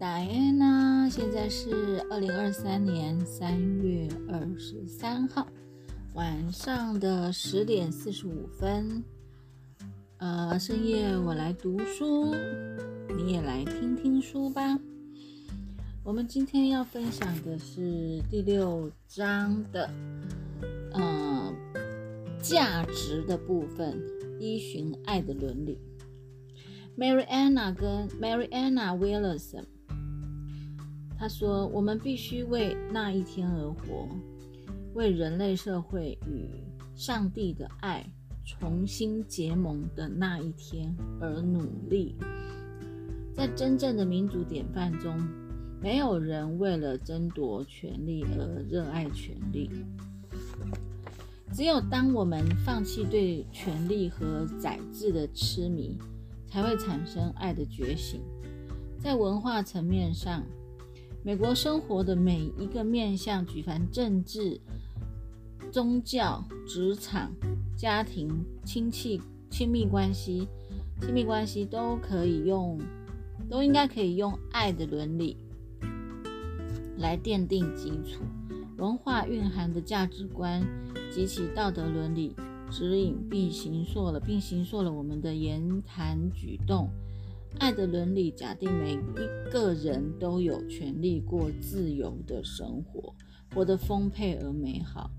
Diana，现在是二零二三年三月二十三号晚上的十点四十五分。呃，深夜我来读书，你也来听听书吧。我们今天要分享的是第六章的，呃，价值的部分，依循爱的伦理。Mariana 跟 Mariana Wilson，他说：“我们必须为那一天而活，为人类社会与上帝的爱重新结盟的那一天而努力。在真正的民主典范中，没有人为了争夺权力而热爱权力。只有当我们放弃对权力和宰制的痴迷。”才会产生爱的觉醒。在文化层面上，美国生活的每一个面向，举凡政治、宗教、职场、家庭、亲戚、亲密关系、亲密关系，都可以用，都应该可以用爱的伦理来奠定基础。文化蕴含的价值观及其道德伦理。指引并形塑了，并形塑了我们的言谈举动。爱的伦理假定每一个人都有权利过自由的生活，活得丰沛而美好。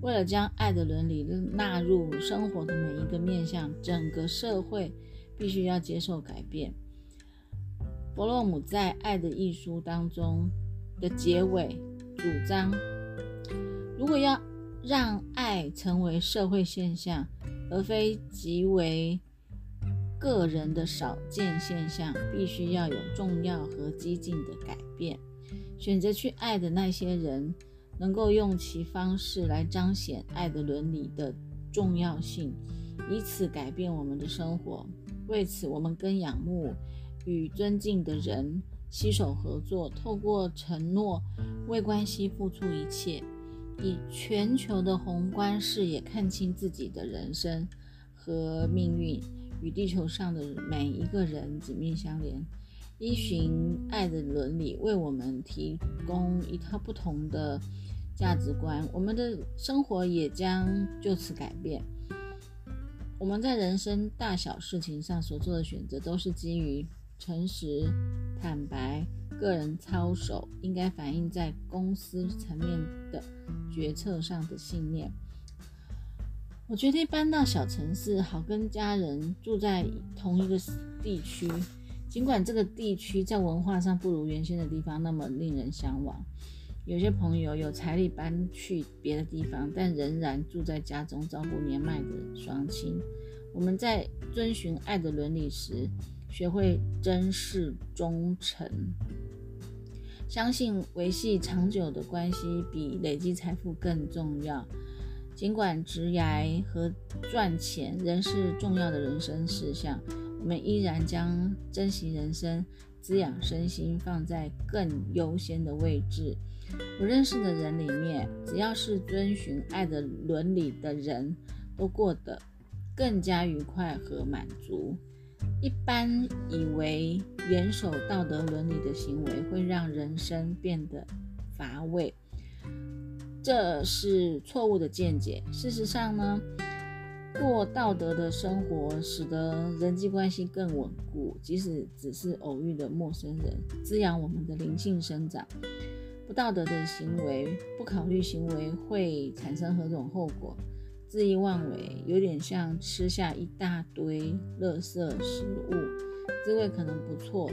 为了将爱的伦理纳入生活的每一个面向，整个社会必须要接受改变。伯洛姆在《爱的艺术》当中的结尾主张，如果要。让爱成为社会现象，而非极为个人的少见现象，必须要有重要和激进的改变。选择去爱的那些人，能够用其方式来彰显爱的伦理的重要性，以此改变我们的生活。为此，我们跟仰慕与尊敬的人携手合作，透过承诺为关系付出一切。以全球的宏观视野看清自己的人生和命运，与地球上的每一个人紧密相连，依循爱的伦理，为我们提供一套不同的价值观，我们的生活也将就此改变。我们在人生大小事情上所做的选择，都是基于诚实、坦白。个人操守应该反映在公司层面的决策上的信念。我决定搬到小城市，好跟家人住在同一个地区。尽管这个地区在文化上不如原先的地方那么令人向往，有些朋友有财力搬去别的地方，但仍然住在家中照顾年迈的双亲。我们在遵循爱的伦理时，学会珍视忠诚。相信维系长久的关系比累积财富更重要。尽管职业和赚钱仍是重要的人生事项，我们依然将珍惜人生、滋养身心放在更优先的位置。我认识的人里面，只要是遵循爱的伦理的人，都过得更加愉快和满足。一般以为严守道德伦理的行为会让人生变得乏味，这是错误的见解。事实上呢，过道德的生活使得人际关系更稳固，即使只是偶遇的陌生人，滋养我们的灵性生长。不道德的行为，不考虑行为会产生何种后果。恣意妄为，有点像吃下一大堆垃圾食物，滋味可能不错，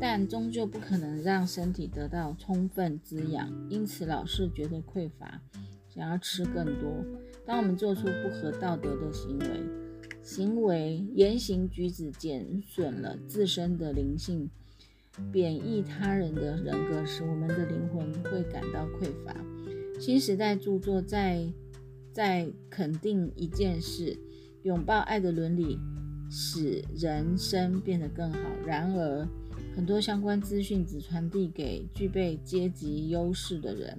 但终究不可能让身体得到充分滋养，因此老是觉得匮乏，想要吃更多。当我们做出不合道德的行为，行为言行举止减损了自身的灵性，贬义他人的人格时，我们的灵魂会感到匮乏。新时代著作在。在肯定一件事，拥抱爱的伦理，使人生变得更好。然而，很多相关资讯只传递给具备阶级优势的人，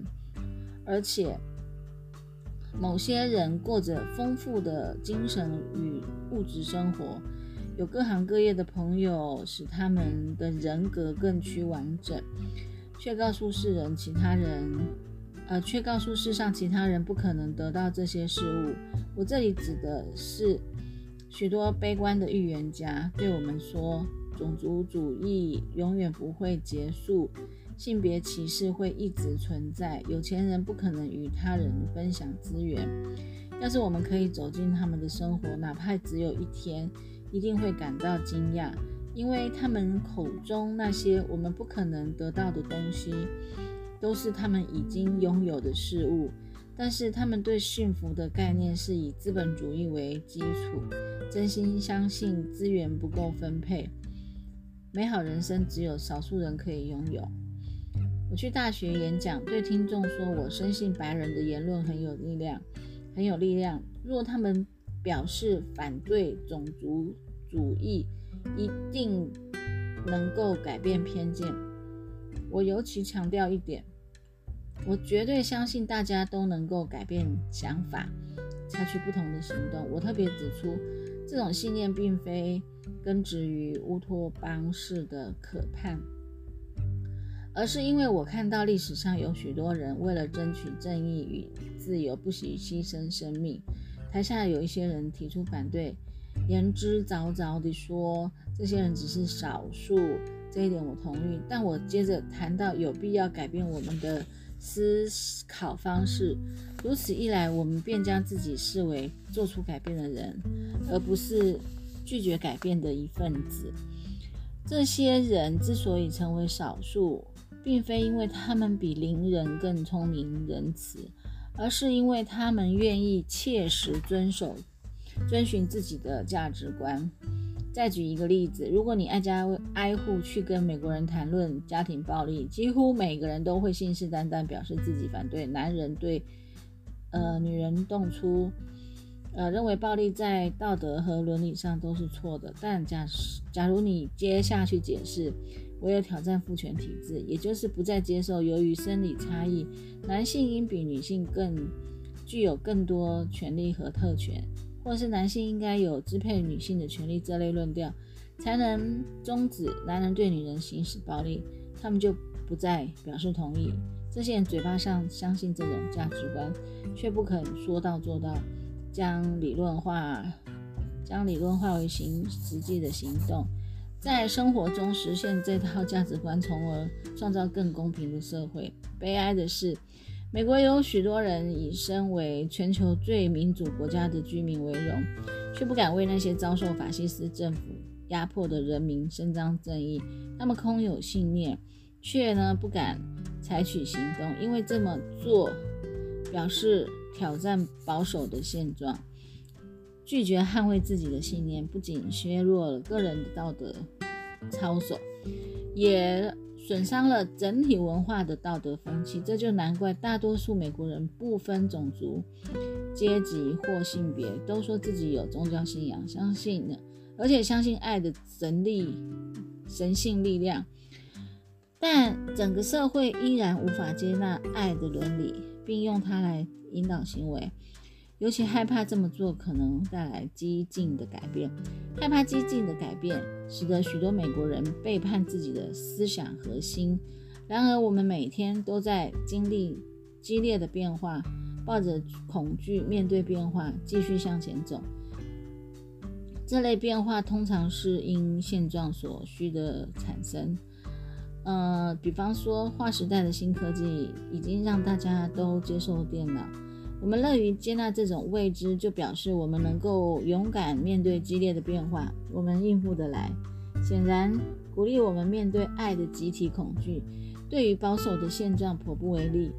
而且某些人过着丰富的精神与物质生活，有各行各业的朋友，使他们的人格更趋完整，却告诉世人其他人，呃，却告诉世上其他人不可能得到这些事物。我这里指的是许多悲观的预言家对我们说，种族主义永远不会结束。性别歧视会一直存在，有钱人不可能与他人分享资源。要是我们可以走进他们的生活，哪怕只有一天，一定会感到惊讶，因为他们口中那些我们不可能得到的东西，都是他们已经拥有的事物。但是他们对幸福的概念是以资本主义为基础，真心相信资源不够分配，美好人生只有少数人可以拥有。我去大学演讲，对听众说：“我深信白人的言论很有力量，很有力量。若他们表示反对种族主义，一定能够改变偏见。”我尤其强调一点：我绝对相信大家都能够改变想法，采取不同的行动。我特别指出，这种信念并非根植于乌托邦式的可盼。而是因为我看到历史上有许多人为了争取正义与自由，不惜牺牲生命。台下有一些人提出反对，言之凿凿地说这些人只是少数，这一点我同意。但我接着谈到有必要改变我们的思考方式，如此一来，我们便将自己视为做出改变的人，而不是拒绝改变的一份子。这些人之所以成为少数，并非因为他们比邻人更聪明仁慈，而是因为他们愿意切实遵守、遵循自己的价值观。再举一个例子，如果你挨家挨户去跟美国人谈论家庭暴力，几乎每个人都会信誓旦旦表示自己反对男人对呃女人动粗，呃认为暴力在道德和伦理上都是错的。但假假如你接下去解释。唯有挑战父权体制，也就是不再接受由于生理差异，男性应比女性更具有更多权利和特权，或是男性应该有支配女性的权利这类论调，才能终止男人对女人行使暴力。他们就不再表示同意。这些人嘴巴上相信这种价值观，却不肯说到做到，将理论化，将理论化为行实际的行动。在生活中实现这套价值观，从而创造更公平的社会。悲哀的是，美国有许多人以身为全球最民主国家的居民为荣，却不敢为那些遭受法西斯政府压迫的人民伸张正义。他们空有信念，却呢不敢采取行动，因为这么做表示挑战保守的现状。拒绝捍卫自己的信念，不仅削弱了个人的道德操守，也损伤了整体文化的道德风气。这就难怪大多数美国人不分种族、阶级或性别，都说自己有宗教信仰，相信呢，而且相信爱的神力、神性力量。但整个社会依然无法接纳爱的伦理，并用它来引导行为。尤其害怕这么做可能带来激进的改变，害怕激进的改变，使得许多美国人背叛自己的思想核心。然而，我们每天都在经历激烈的变化，抱着恐惧面对变化，继续向前走。这类变化通常是因现状所需的产生。呃，比方说，划时代的新科技已经让大家都接受电脑。我们乐于接纳这种未知，就表示我们能够勇敢面对激烈的变化，我们应付得来。显然，鼓励我们面对爱的集体恐惧，对于保守的现状颇不为利。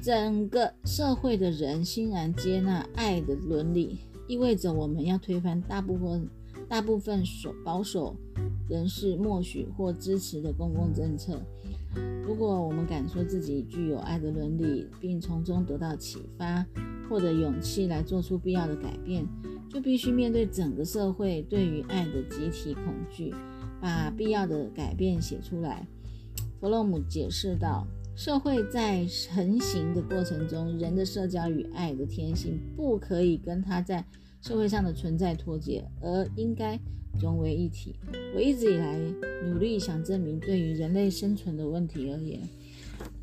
整个社会的人欣然接纳爱的伦理，意味着我们要推翻大部分大部分所保守人士默许或支持的公共政策。如果我们敢说自己具有爱的伦理，并从中得到启发，获得勇气来做出必要的改变，就必须面对整个社会对于爱的集体恐惧，把必要的改变写出来。弗洛姆解释道：“社会在成型的过程中，人的社交与爱的天性不可以跟他在社会上的存在脱节，而应该融为一体。我一直以来努力想证明，对于人类生存的问题而言，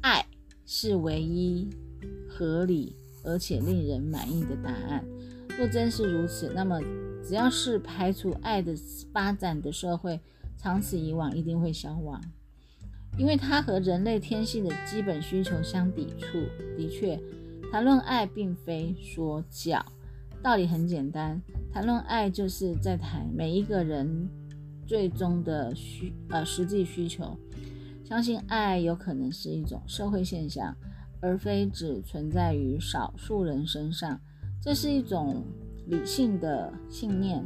爱是唯一合理而且令人满意的答案。若真是如此，那么只要是排除爱的发展的社会，长此以往一定会消亡，因为它和人类天性的基本需求相抵触。的确，谈论爱并非说教，道理很简单，谈论爱就是在谈每一个人最终的需呃实际需求。相信爱有可能是一种社会现象，而非只存在于少数人身上。这是一种理性的信念，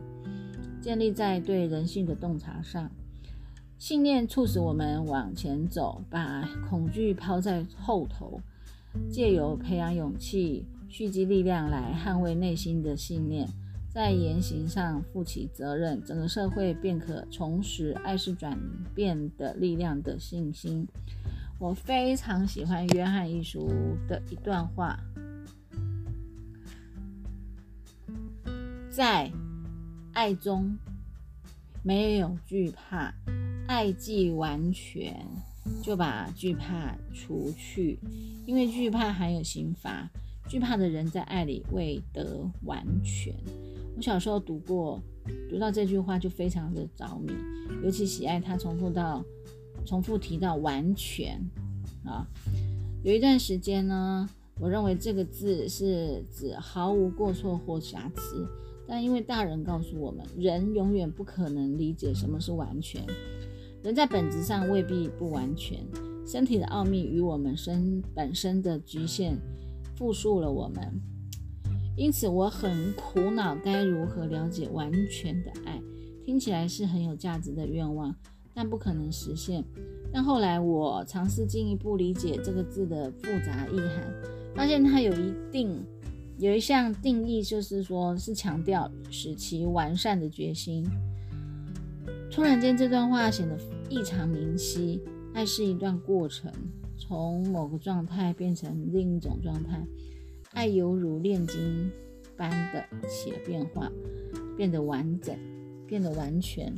建立在对人性的洞察上。信念促使我们往前走，把恐惧抛在后头，借由培养勇气、蓄积力量来捍卫内心的信念，在言行上负起责任，整个社会便可重拾爱是转变的力量的信心。我非常喜欢约翰一书的一段话，在爱中没有惧怕。爱既完全，就把惧怕除去，因为惧怕含有刑罚。惧怕的人在爱里未得完全。我小时候读过，读到这句话就非常的着迷，尤其喜爱他重复到、重复提到“完全”啊。有一段时间呢，我认为这个字是指毫无过错或瑕疵，但因为大人告诉我们，人永远不可能理解什么是完全。人在本质上未必不完全，身体的奥秘与我们身本身的局限复述了我们。因此，我很苦恼该如何了解完全的爱。听起来是很有价值的愿望，但不可能实现。但后来我尝试进一步理解这个字的复杂意涵，发现它有一定有一项定义，就是说是强调使其完善的决心。突然间，这段话显得异常明晰。爱是一段过程，从某个状态变成另一种状态。爱犹如炼金般的且变化，变得完整，变得完全，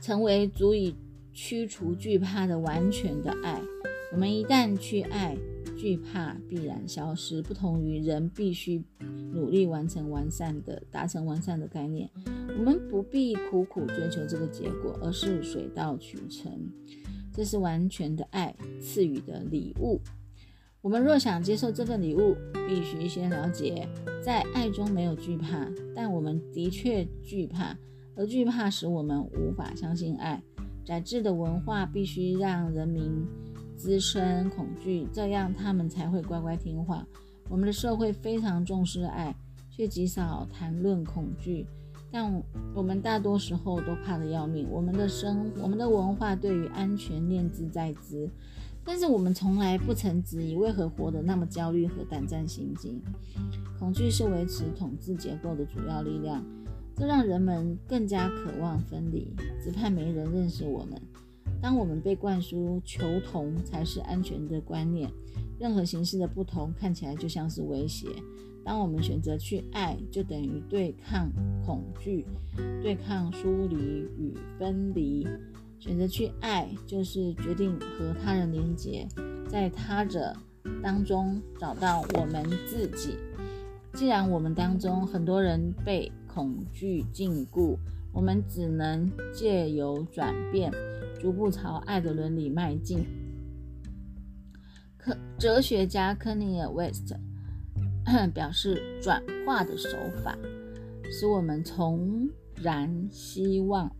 成为足以驱除惧怕的完全的爱。我们一旦去爱，惧怕必然消失。不同于人必须努力完成完善的、达成完善的概念。我们不必苦苦追求这个结果，而是水到渠成。这是完全的爱赐予的礼物。我们若想接受这份礼物，必须先了解，在爱中没有惧怕，但我们的确惧怕，而惧怕使我们无法相信爱。窄智的文化必须让人民滋生恐惧，这样他们才会乖乖听话。我们的社会非常重视爱，却极少谈论恐惧。但我们大多时候都怕得要命。我们的生，我们的文化对于安全念之在兹，但是我们从来不曾质疑为何活得那么焦虑和胆战心惊。恐惧是维持统治结构的主要力量，这让人们更加渴望分离，只怕没人认识我们。当我们被灌输求同才是安全的观念，任何形式的不同看起来就像是威胁。当我们选择去爱，就等于对抗恐惧，对抗疏离与分离。选择去爱，就是决定和他人连结，在他者当中找到我们自己。既然我们当中很多人被恐惧禁锢，我们只能借由转变，逐步朝爱的伦理迈进。科哲学家科尼尔·韦斯特。表示转化的手法，使我们重燃希望。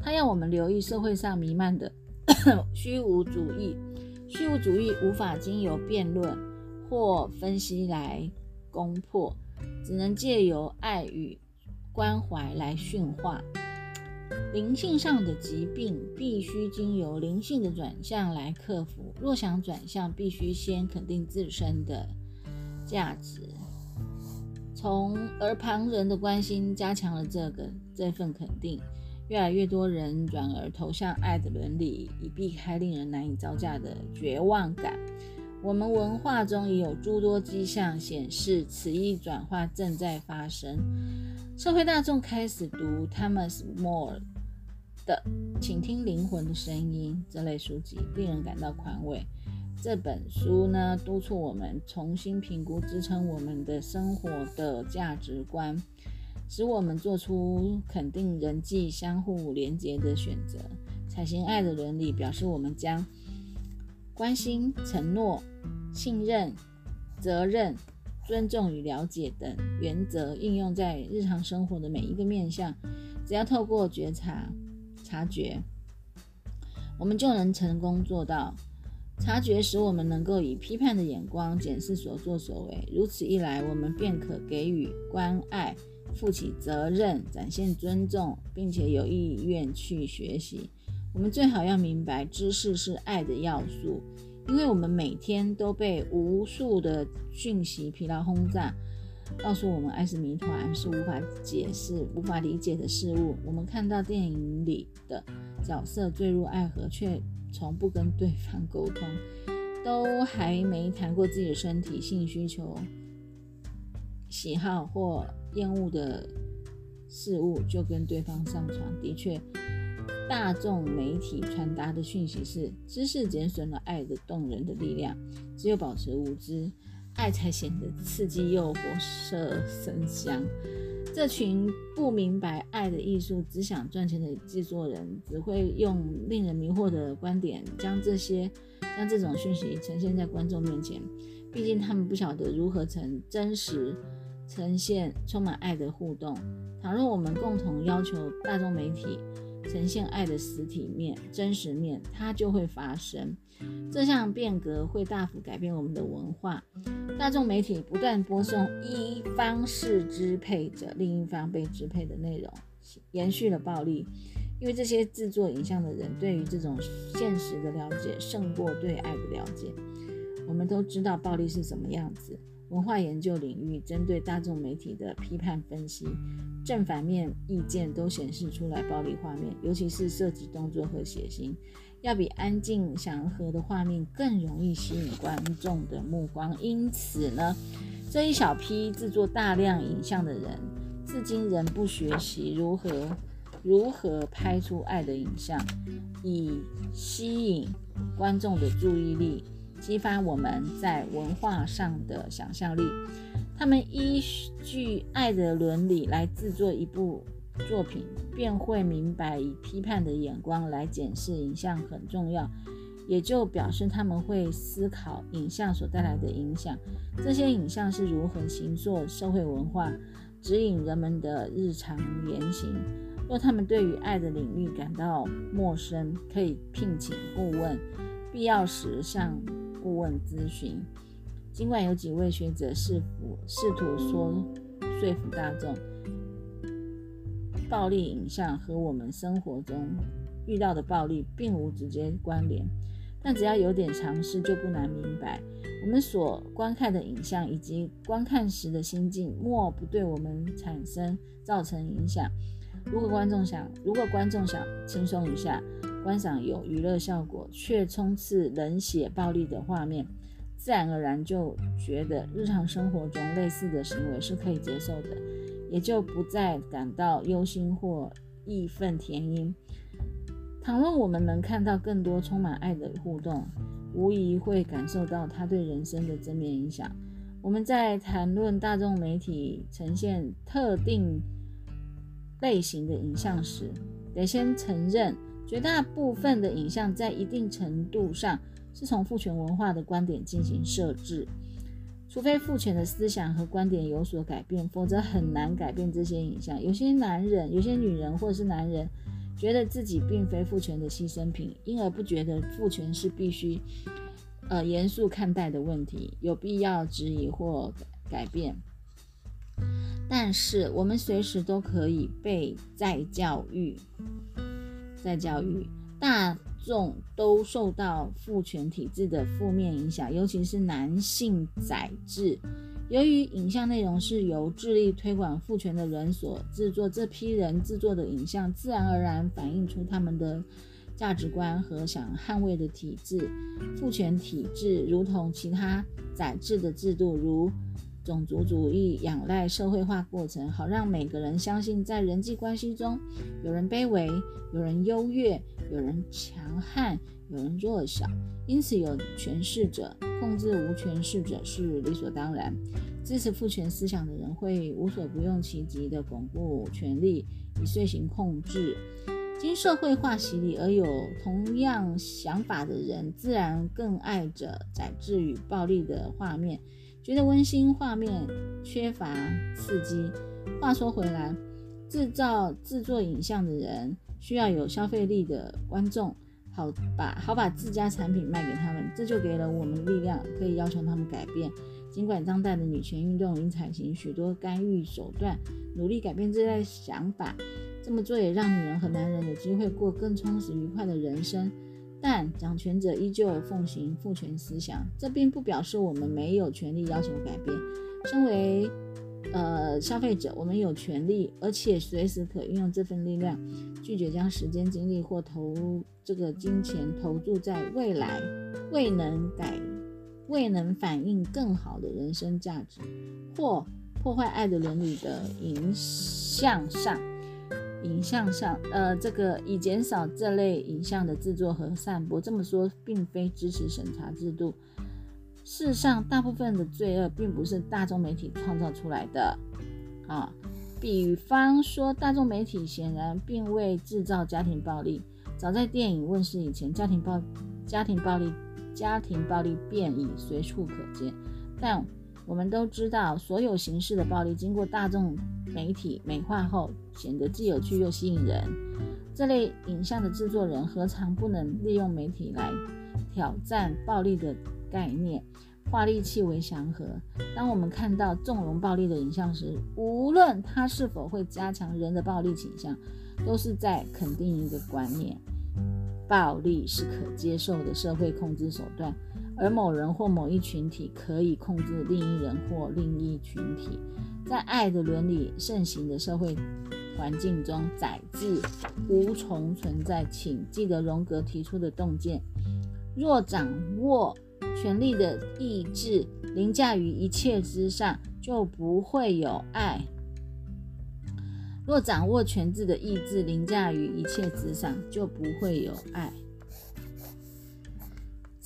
它要我们留意社会上弥漫的 虚无主义。虚无主义无法经由辩论或分析来攻破，只能借由爱与关怀来驯化。灵性上的疾病必须经由灵性的转向来克服。若想转向，必须先肯定自身的。价值，从而旁人的关心加强了这个这份肯定，越来越多人转而投向爱的伦理，以避开令人难以招架的绝望感。我们文化中已有诸多迹象显示，此一转化正在发生。社会大众开始读 Thomas More 的《请听灵魂的声音》这类书籍，令人感到宽慰。这本书呢，督促我们重新评估支撑我们的生活的价值观，使我们做出肯定人际相互连结的选择。采行爱的伦理表示，我们将关心、承诺、信任、责任、尊重与了解等原则应用在日常生活的每一个面向。只要透过觉察、察觉，我们就能成功做到。察觉使我们能够以批判的眼光检视所作所为，如此一来，我们便可给予关爱、负起责任、展现尊重，并且有意愿去学习。我们最好要明白，知识是爱的要素，因为我们每天都被无数的讯息疲劳轰炸，告诉我们爱是谜团，是无法解释、无法理解的事物。我们看到电影里的角色坠入爱河，却从不跟对方沟通，都还没谈过自己的身体、性需求、喜好或厌恶的事物，就跟对方上床。的确，大众媒体传达的讯息是：知识减损了爱的动人的力量，只有保持无知，爱才显得刺激、诱惑、色生香。这群不明白爱的艺术、只想赚钱的制作人，只会用令人迷惑的观点，将这些将这种讯息呈现在观众面前。毕竟他们不晓得如何呈真实呈现充满爱的互动。倘若我们共同要求大众媒体呈现爱的实体面、真实面，它就会发生。这项变革会大幅改变我们的文化。大众媒体不断播送一方是支配者，另一方被支配的内容，延续了暴力。因为这些制作影像的人对于这种现实的了解胜过对爱的了解。我们都知道暴力是什么样子。文化研究领域针对大众媒体的批判分析，正反面意见都显示出来暴力画面，尤其是涉及动作和血腥。要比安静祥和的画面更容易吸引观众的目光，因此呢，这一小批制作大量影像的人，至今仍不学习如何如何拍出爱的影像，以吸引观众的注意力，激发我们在文化上的想象力。他们依据爱的伦理来制作一部。作品便会明白，以批判的眼光来检视影像很重要，也就表示他们会思考影像所带来的影响。这些影像是如何形塑社会文化，指引人们的日常言行。若他们对于爱的领域感到陌生，可以聘请顾问，必要时向顾问咨询。尽管有几位学者试图试图说说服大众。暴力影像和我们生活中遇到的暴力并无直接关联，但只要有点尝试，就不难明白，我们所观看的影像以及观看时的心境，莫不对我们产生造成影响。如果观众想，如果观众想轻松一下，观赏有娱乐效果却充斥冷血暴力的画面，自然而然就觉得日常生活中类似的行为是可以接受的。也就不再感到忧心或义愤填膺。倘若我们能看到更多充满爱的互动，无疑会感受到它对人生的正面影响。我们在谈论大众媒体呈现特定类型的影像时，得先承认，绝大部分的影像在一定程度上是从父权文化的观点进行设置。除非父权的思想和观点有所改变，否则很难改变这些影像。有些男人、有些女人或者是男人，觉得自己并非父权的牺牲品，因而不觉得父权是必须呃严肃看待的问题，有必要质疑或改变。但是我们随时都可以被再教育，在教育大。众都受到父权体制的负面影响，尤其是男性宰制。由于影像内容是由致力推广父权的人所制作，这批人制作的影像自然而然反映出他们的价值观和想捍卫的体制。父权体制如同其他宰制的制度，如种族主义，仰赖社会化过程，好让每个人相信，在人际关系中，有人卑微，有人优越，有人强悍，有人弱小。因此，有权势者控制无权势者是理所当然。支持父权思想的人会无所不用其极地巩固权力，以遂行控制。经社会化洗礼而有同样想法的人，自然更爱着宰制与暴力的画面，觉得温馨画面缺乏刺激。话说回来，制造制作影像的人需要有消费力的观众，好把好把自家产品卖给他们，这就给了我们力量，可以要求他们改变。尽管当代的女权运动已采取许多干预手段，努力改变这类想法，这么做也让女人和男人有机会过更充实愉快的人生。但掌权者依旧奉行父权思想，这并不表示我们没有权利要求改变。身为呃消费者，我们有权利，而且随时可运用这份力量，拒绝将时间、精力或投这个金钱投注在未来未能改。未能反映更好的人生价值，或破坏爱的伦理的影响上，影像上，呃，这个以减少这类影像的制作和散播。这么说，并非支持审查制度。事实上，大部分的罪恶并不是大众媒体创造出来的。啊，比方说，大众媒体显然并未制造家庭暴力。早在电影问世以前，家庭暴家庭暴力。家庭暴力便已随处可见，但我们都知道，所有形式的暴力经过大众媒体美化后，显得既有趣又吸引人。这类影像的制作人何尝不能利用媒体来挑战暴力的概念，化戾气为祥和？当我们看到纵容暴力的影像时，无论它是否会加强人的暴力倾向，都是在肯定一个观念。暴力是可接受的社会控制手段，而某人或某一群体可以控制另一人或另一群体。在爱的伦理盛行的社会环境中，宰制无从存在。请记得荣格提出的洞见：若掌握权力的意志凌驾于一切之上，就不会有爱。若掌握权智的意志凌驾于一切之上，就不会有爱。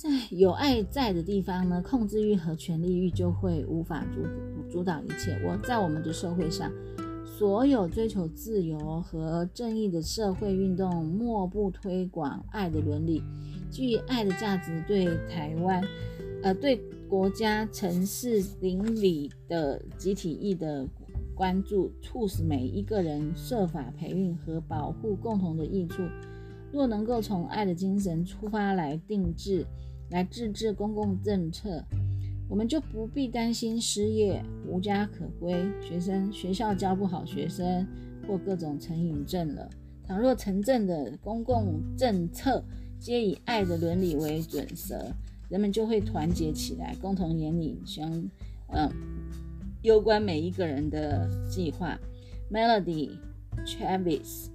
在有爱在的地方呢，控制欲和权力欲就会无法主主导一切。我在我们的社会上，所有追求自由和正义的社会运动，莫不推广爱的伦理。基于爱的价值，对台湾，呃，对国家、城市邻里的集体义的。关注促使每一个人设法培育和保护共同的益处。若能够从爱的精神出发来定制、来制制公共政策，我们就不必担心失业、无家可归、学生学校教不好学生或各种成瘾症了。倘若城镇的公共政策皆以爱的伦理为准则，人们就会团结起来，共同引领相嗯。攸关每一个人的计划，Melody Travis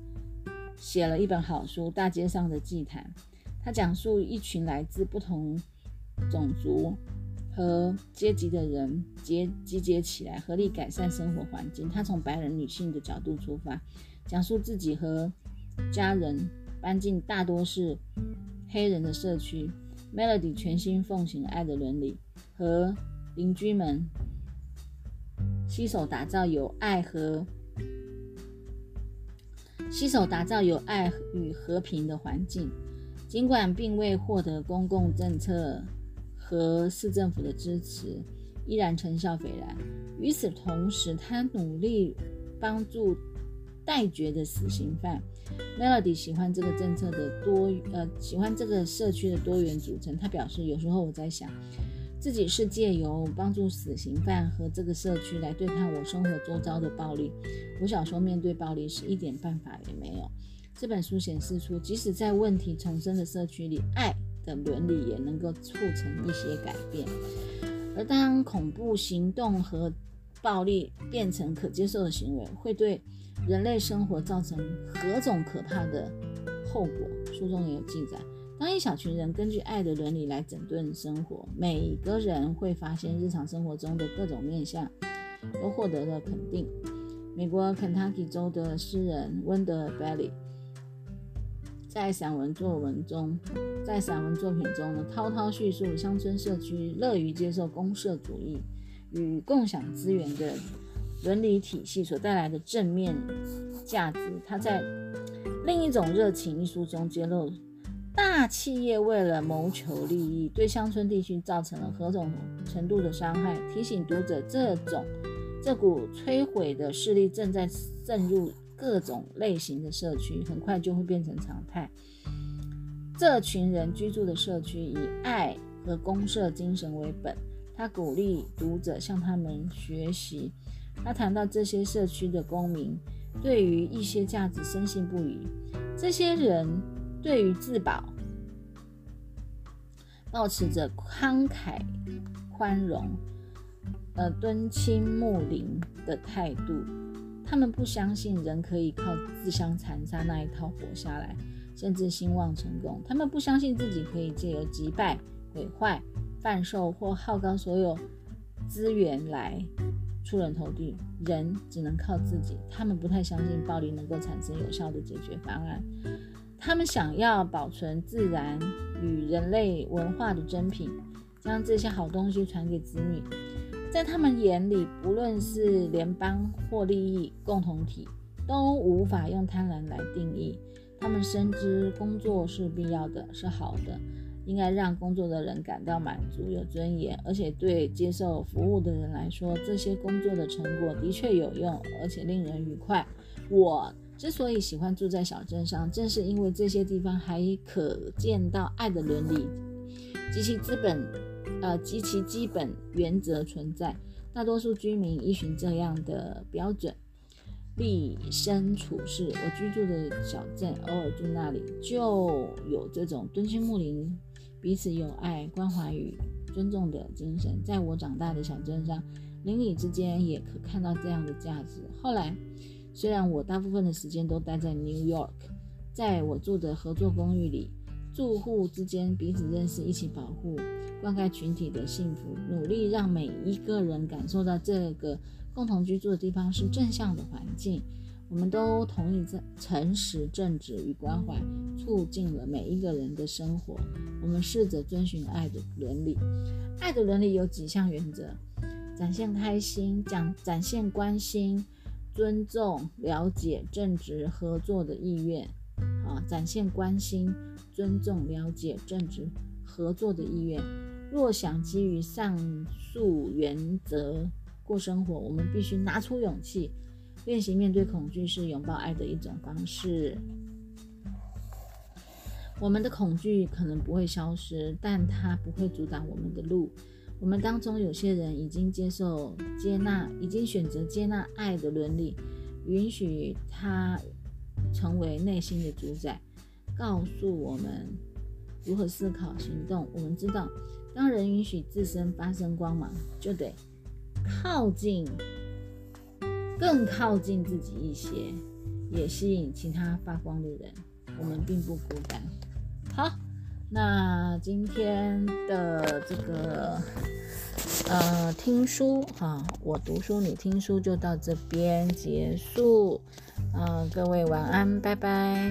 写了一本好书《大街上的祭坛》。他讲述一群来自不同种族和阶级的人结集结起来，合力改善生活环境。他从白人女性的角度出发，讲述自己和家人搬进大多是黑人的社区。Melody 全心奉行爱的伦理，和邻居们。携手打造有爱和携手打造有爱与和平的环境，尽管并未获得公共政策和市政府的支持，依然成效斐然。与此同时，他努力帮助待决的死刑犯。Melody 喜欢这个政策的多，呃，喜欢这个社区的多元组成。他表示，有时候我在想。自己是借由帮助死刑犯和这个社区来对抗我生活周遭的暴力。我小时候面对暴力时一点办法也没有。这本书显示出，即使在问题丛生的社区里，爱的伦理也能够促成一些改变。而当恐怖行动和暴力变成可接受的行为，会对人类生活造成何种可怕的后果？书中也有记载。当一小群人根据爱的伦理来整顿生活，每个人会发现日常生活中的各种面相都获得了肯定。美国肯塔基州的诗人温德贝利在散文作文中，在散文作品中呢，滔滔叙述乡村社区乐于接受公社主义与共享资源的伦理体系所带来的正面价值。他在另一种热情一书中揭露。大企业为了谋求利益，对乡村地区造成了何种程度的伤害？提醒读者，这种这股摧毁的势力正在渗入各种类型的社区，很快就会变成常态。这群人居住的社区以爱和公社精神为本，他鼓励读者向他们学习。他谈到这些社区的公民对于一些价值深信不疑，这些人。对于自保，保持着慷慨、宽容、呃敦亲睦邻的态度。他们不相信人可以靠自相残杀那一套活下来，甚至兴旺成功。他们不相信自己可以借由击败、毁坏、贩售或耗光所有资源来出人头地。人只能靠自己。他们不太相信暴力能够产生有效的解决方案。他们想要保存自然与人类文化的珍品，将这些好东西传给子女。在他们眼里，不论是联邦或利益共同体，都无法用贪婪来定义。他们深知工作是必要的，是好的，应该让工作的人感到满足、有尊严，而且对接受服务的人来说，这些工作的成果的确有用，而且令人愉快。我。之所以喜欢住在小镇上，正是因为这些地方还可见到爱的伦理及其资本，呃及其基本原则存在。大多数居民依循这样的标准立身处世。我居住的小镇，偶尔住那里，就有这种敦亲睦邻、彼此友爱、关怀与尊重的精神。在我长大的小镇上，邻里之间也可看到这样的价值。后来。虽然我大部分的时间都待在 New York，在我住的合作公寓里，住户之间彼此认识，一起保护、灌溉群体的幸福，努力让每一个人感受到这个共同居住的地方是正向的环境。我们都同意，在诚实、正直与关怀促进了每一个人的生活。我们试着遵循爱的伦理。爱的伦理有几项原则：展现开心，讲展现关心。尊重、了解、正直、合作的意愿，啊，展现关心、尊重、了解、正直、合作的意愿。若想基于上述原则过生活，我们必须拿出勇气，练习面对恐惧是拥抱爱的一种方式。我们的恐惧可能不会消失，但它不会阻挡我们的路。我们当中有些人已经接受、接纳，已经选择接纳爱的伦理，允许它成为内心的主宰，告诉我们如何思考、行动。我们知道，当人允许自身发生光芒，就得靠近，更靠近自己一些，也吸引其他发光的人。我们并不孤单。好。那今天的这个呃听书哈，我读书你听书就到这边结束，嗯，各位晚安，拜拜。